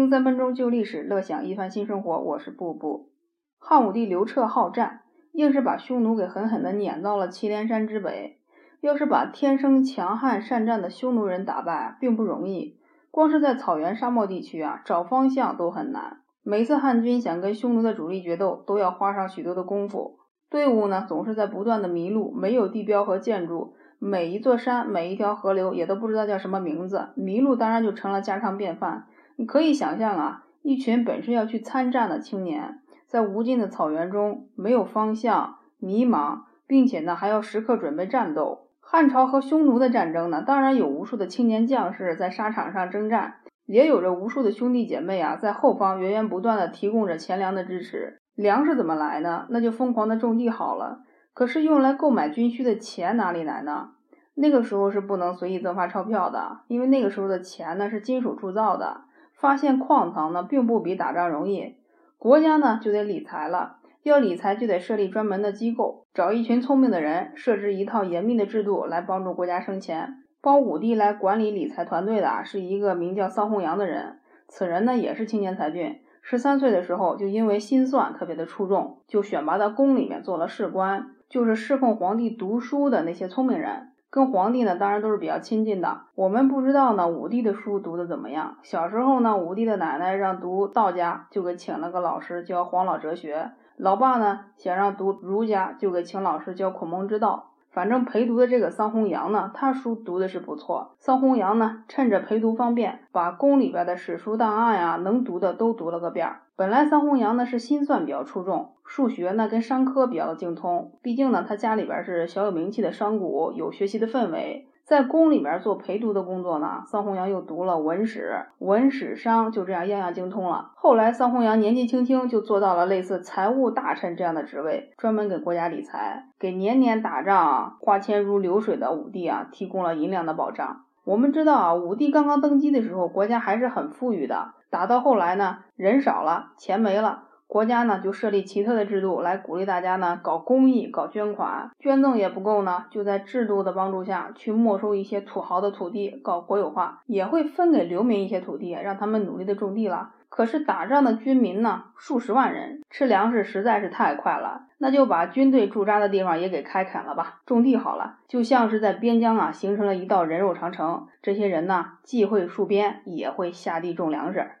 听三分钟旧历史，乐享一番新生活。我是布布。汉武帝刘彻好战，硬是把匈奴给狠狠地撵到了祁连山之北。要是把天生强悍善战的匈奴人打败，并不容易。光是在草原沙漠地区啊，找方向都很难。每次汉军想跟匈奴的主力决斗，都要花上许多的功夫。队伍呢，总是在不断的迷路，没有地标和建筑，每一座山、每一条河流也都不知道叫什么名字。迷路当然就成了家常便饭。你可以想象啊，一群本是要去参战的青年，在无尽的草原中没有方向、迷茫，并且呢还要时刻准备战斗。汉朝和匈奴的战争呢，当然有无数的青年将士在沙场上征战，也有着无数的兄弟姐妹啊，在后方源源不断的提供着钱粮的支持。粮食怎么来呢？那就疯狂的种地好了。可是用来购买军需的钱哪里来呢？那个时候是不能随意增发钞票的，因为那个时候的钱呢是金属铸造的，发现矿藏呢并不比打仗容易。国家呢就得理财了。要理财就得设立专门的机构，找一群聪明的人，设置一套严密的制度来帮助国家生钱。包武帝来管理理财团队的啊是一个名叫桑弘羊的人，此人呢也是青年才俊，十三岁的时候就因为心算特别的出众，就选拔到宫里面做了士官，就是侍奉皇帝读书的那些聪明人。跟皇帝呢，当然都是比较亲近的。我们不知道呢，武帝的书读的怎么样。小时候呢，武帝的奶奶让读道家，就给请了个老师教黄老哲学。老爸呢想让读儒家，就给请老师教孔孟之道。反正陪读的这个桑弘羊呢，他书读的是不错。桑弘羊呢，趁着陪读方便，把宫里边的史书档案呀，能读的都读了个遍。本来桑弘羊呢是心算比较出众，数学呢跟商科比较精通。毕竟呢，他家里边是小有名气的商贾，有学习的氛围。在宫里面做陪读的工作呢，桑弘羊又读了文史、文史商，就这样样样精通了。后来桑弘羊年纪轻轻就做到了类似财务大臣这样的职位，专门给国家理财，给年年打仗啊花钱如流水的武帝啊提供了银两的保障。我们知道啊，武帝刚刚登基的时候，国家还是很富裕的，打到后来呢，人少了，钱没了。国家呢就设立奇特的制度来鼓励大家呢搞公益、搞捐款，捐赠也不够呢，就在制度的帮助下去没收一些土豪的土地，搞国有化，也会分给流民一些土地，让他们努力的种地了。可是打仗的军民呢数十万人，吃粮食实在是太快了，那就把军队驻扎的地方也给开垦了吧，种地好了，就像是在边疆啊形成了一道人肉长城。这些人呢既会戍边，也会下地种粮食。